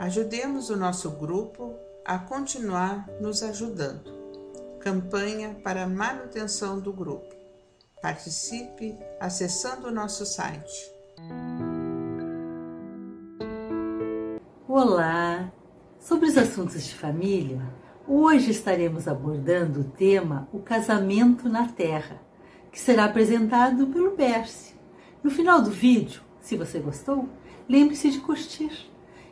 Ajudemos o nosso grupo a continuar nos ajudando. Campanha para manutenção do grupo. Participe acessando o nosso site. Olá! Sobre os assuntos de família, hoje estaremos abordando o tema O Casamento na Terra, que será apresentado pelo Berce. No final do vídeo, se você gostou, lembre-se de curtir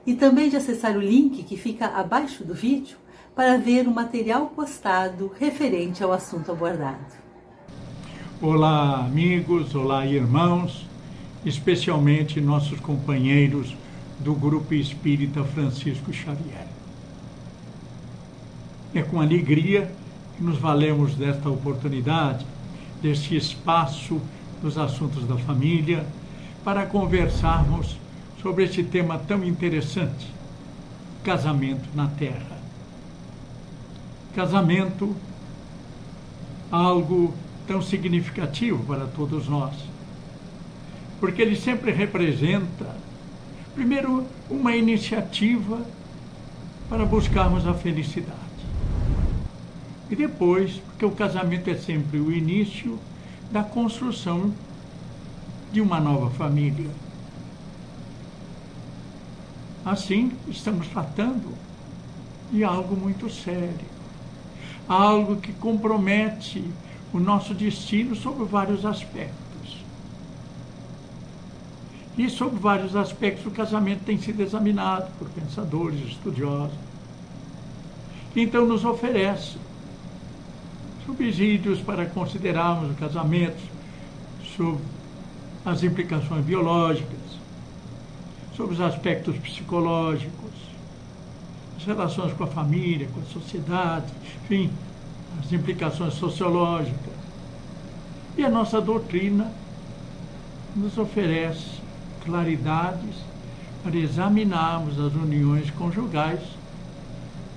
e também de acessar o link que fica abaixo do vídeo para ver o material postado referente ao assunto abordado. Olá, amigos, olá, irmãos, especialmente nossos companheiros do Grupo Espírita Francisco Xavier. É com alegria que nos valemos desta oportunidade, deste espaço dos assuntos da família, para conversarmos sobre este tema tão interessante: casamento na Terra. Casamento, algo tão significativo para todos nós, porque ele sempre representa, primeiro, uma iniciativa para buscarmos a felicidade. E depois, porque o casamento é sempre o início da construção de uma nova família. Assim, estamos tratando de algo muito sério, algo que compromete o nosso destino sob vários aspectos. E sob vários aspectos o casamento tem sido examinado por pensadores, estudiosos. Então nos oferece subsídios para considerarmos o casamento sob as implicações biológicas, sobre os aspectos psicológicos, as relações com a família, com a sociedade, enfim, as implicações sociológicas. E a nossa doutrina nos oferece claridades para examinarmos as uniões conjugais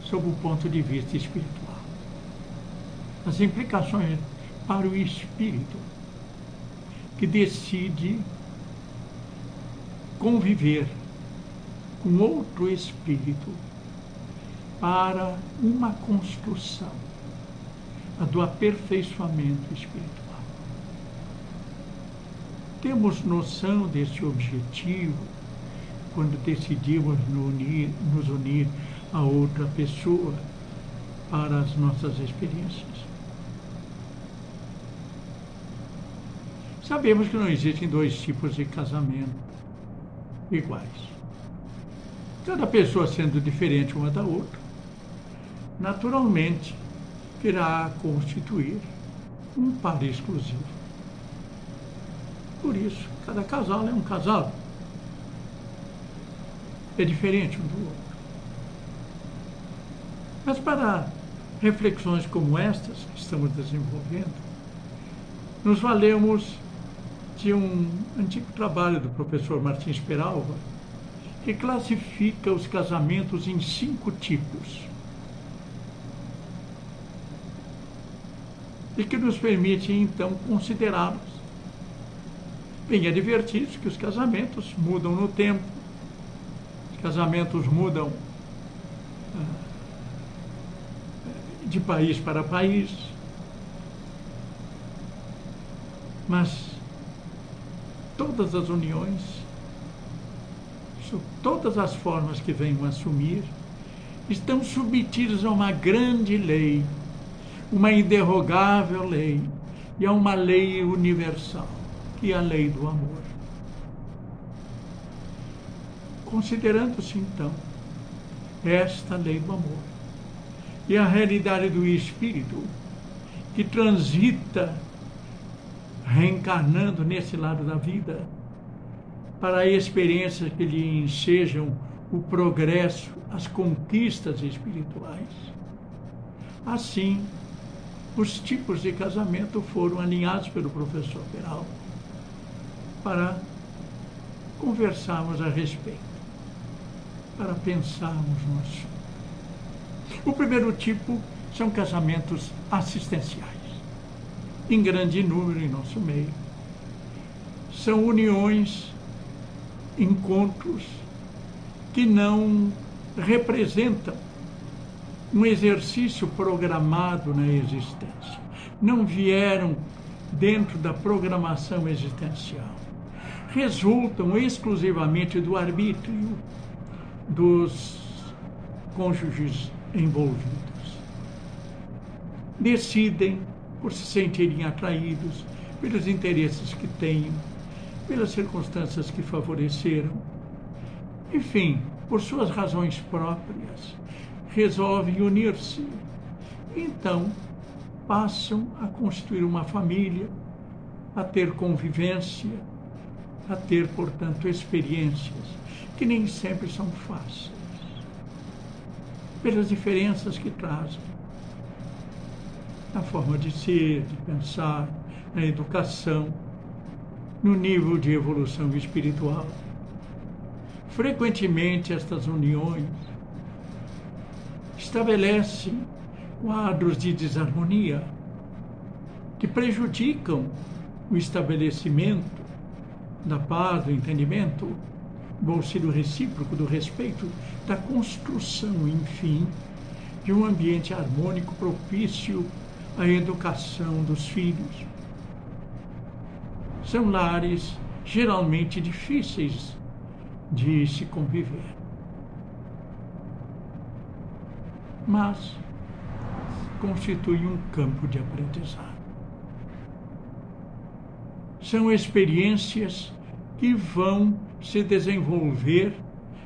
sob o ponto de vista espiritual. As implicações para o espírito que decide conviver com outro espírito para uma construção, a do aperfeiçoamento espiritual. Temos noção desse objetivo quando decidimos nos unir, a outra pessoa para as nossas experiências. Sabemos que não existem dois tipos de casamento iguais. Cada pessoa sendo diferente uma da outra, naturalmente irá constituir um par exclusivo. Por isso, cada casal é um casal. É diferente um do outro. Mas para reflexões como estas que estamos desenvolvendo, nos valemos de um antigo trabalho do professor Martins Peralva, que classifica os casamentos em cinco tipos. E que nos permite, então, considerá-los. Bem, é divertido que os casamentos mudam no tempo, os casamentos mudam ah, de país para país, mas todas as uniões, todas as formas que venham assumir, estão submetidas a uma grande lei, uma inderrogável lei, e a uma lei universal, que é a lei do amor. Considerando-se então esta lei do amor e a realidade do espírito que transita reencarnando nesse lado da vida, para experiências que lhe ensejam o progresso, as conquistas espirituais. Assim, os tipos de casamento foram alinhados pelo professor Peral para conversarmos a respeito, para pensarmos no assunto. O primeiro tipo são casamentos assistenciais em grande número em nosso meio. São uniões, encontros que não representam um exercício programado na existência. Não vieram dentro da programação existencial. Resultam exclusivamente do arbítrio dos cônjuges envolvidos. Decidem por se sentirem atraídos pelos interesses que têm, pelas circunstâncias que favoreceram. Enfim, por suas razões próprias, resolvem unir-se. Então, passam a constituir uma família, a ter convivência, a ter, portanto, experiências que nem sempre são fáceis, pelas diferenças que trazem na forma de ser, de pensar, na educação, no nível de evolução espiritual. Frequentemente, estas uniões estabelecem quadros de desarmonia que prejudicam o estabelecimento da paz, do entendimento, do auxílio recíproco, do respeito, da construção, enfim, de um ambiente harmônico propício à educação dos filhos. São lares geralmente difíceis de se conviver. Mas constitui um campo de aprendizado. São experiências que vão se desenvolver,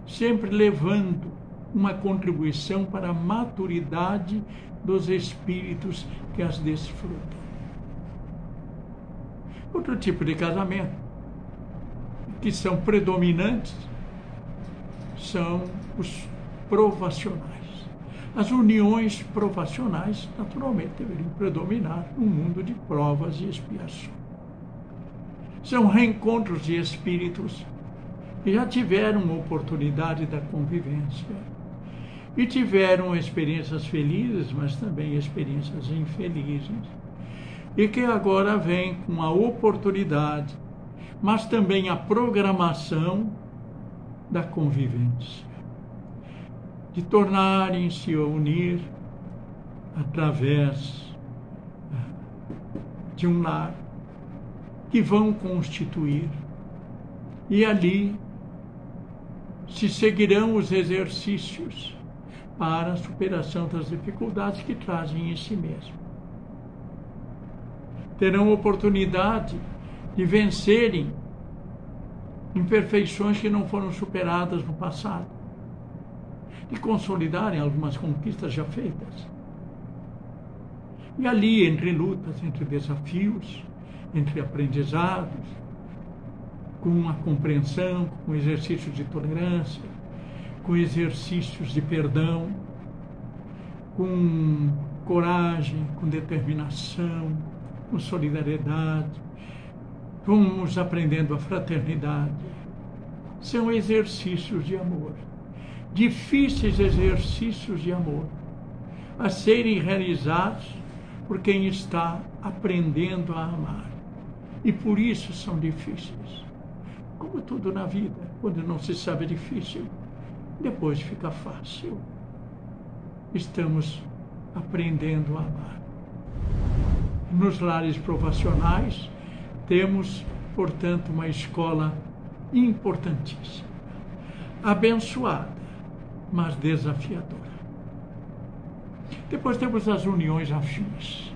sempre levando uma contribuição para a maturidade dos espíritos que as desfrutam. Outro tipo de casamento que são predominantes são os provacionais. As uniões provacionais, naturalmente, deveriam predominar no mundo de provas e expiação. São reencontros de espíritos que já tiveram oportunidade da convivência e tiveram experiências felizes, mas também experiências infelizes, e que agora vêm com a oportunidade, mas também a programação da convivência de tornarem-se a unir através eh, de um lar que vão constituir. E ali se seguirão os exercícios para a superação das dificuldades que trazem em si mesmo. Terão oportunidade de vencerem imperfeições que não foram superadas no passado de consolidarem algumas conquistas já feitas. E ali, entre lutas, entre desafios, entre aprendizados, com a compreensão, com exercícios de tolerância, com exercícios de perdão, com coragem, com determinação, com solidariedade, vamos aprendendo a fraternidade. São exercícios de amor difíceis exercícios de amor a serem realizados por quem está aprendendo a amar. E por isso são difíceis. Como tudo na vida, quando não se sabe é difícil, depois fica fácil. Estamos aprendendo a amar. Nos lares provacionais, temos, portanto, uma escola importantíssima, abençoada mas desafiadora. Depois temos as uniões afins,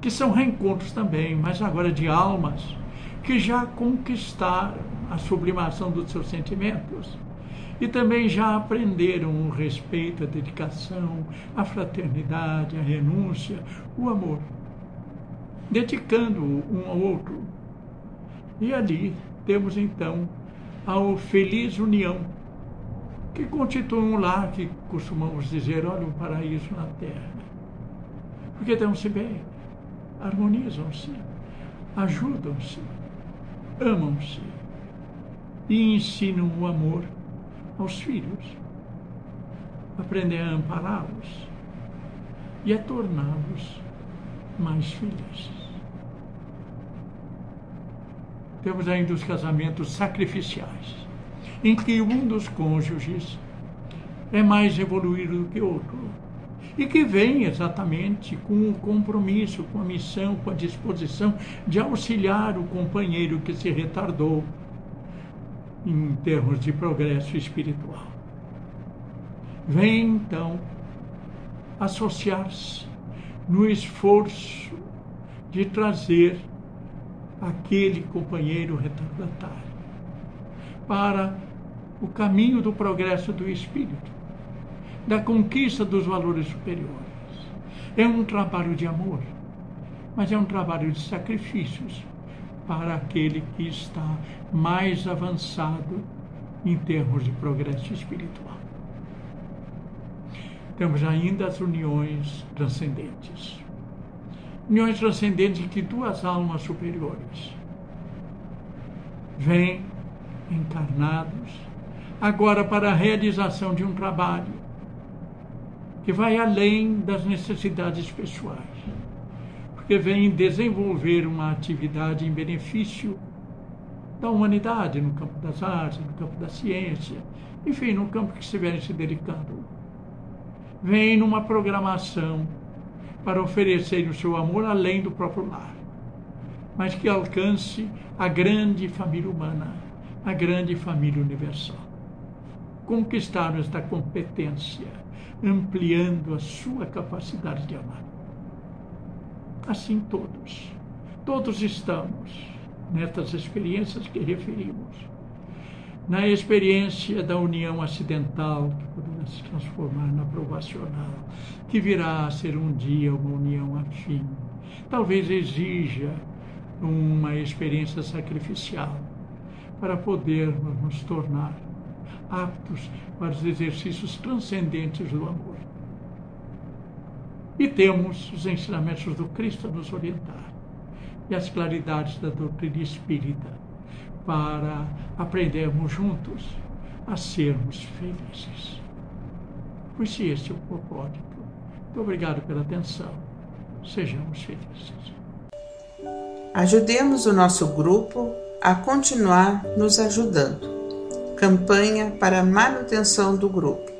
que são reencontros também, mas agora de almas que já conquistaram a sublimação dos seus sentimentos e também já aprenderam o respeito, a dedicação, a fraternidade, a renúncia, o amor, dedicando um ao outro. E ali temos então a feliz união que constituem um lar que costumamos dizer, olha, um paraíso na terra. Porque dão-se bem, harmonizam-se, ajudam-se, amam-se e ensinam o amor aos filhos. Aprendem a ampará-los e a torná-los mais felizes. Temos ainda os casamentos sacrificiais em que um dos cônjuges é mais evoluído do que outro. E que vem exatamente com o compromisso, com a missão, com a disposição de auxiliar o companheiro que se retardou em termos de progresso espiritual. Vem então associar-se no esforço de trazer aquele companheiro retardatário para o caminho do progresso do espírito, da conquista dos valores superiores. É um trabalho de amor, mas é um trabalho de sacrifícios para aquele que está mais avançado em termos de progresso espiritual. Temos ainda as uniões transcendentes. Uniões transcendentes em que duas almas superiores vêm encarnados agora para a realização de um trabalho que vai além das necessidades pessoais, porque vem desenvolver uma atividade em benefício da humanidade no campo das artes, no campo da ciência, enfim, no campo que estiverem se dedicando vem numa programação para oferecer o seu amor além do próprio lar, mas que alcance a grande família humana, a grande família universal. Conquistar esta competência, ampliando a sua capacidade de amar. Assim todos, todos estamos nestas experiências que referimos na experiência da união acidental, que poderá se transformar na provacional, que virá a ser um dia uma união afim. Talvez exija uma experiência sacrificial para podermos nos tornar aptos para os exercícios transcendentes do amor. E temos os ensinamentos do Cristo a nos orientar e as claridades da doutrina espírita para aprendermos juntos a sermos felizes. Pois se este é o propósito, muito obrigado pela atenção. Sejamos felizes. Ajudemos o nosso grupo a continuar nos ajudando. Campanha para manutenção do grupo.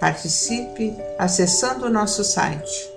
Participe acessando o nosso site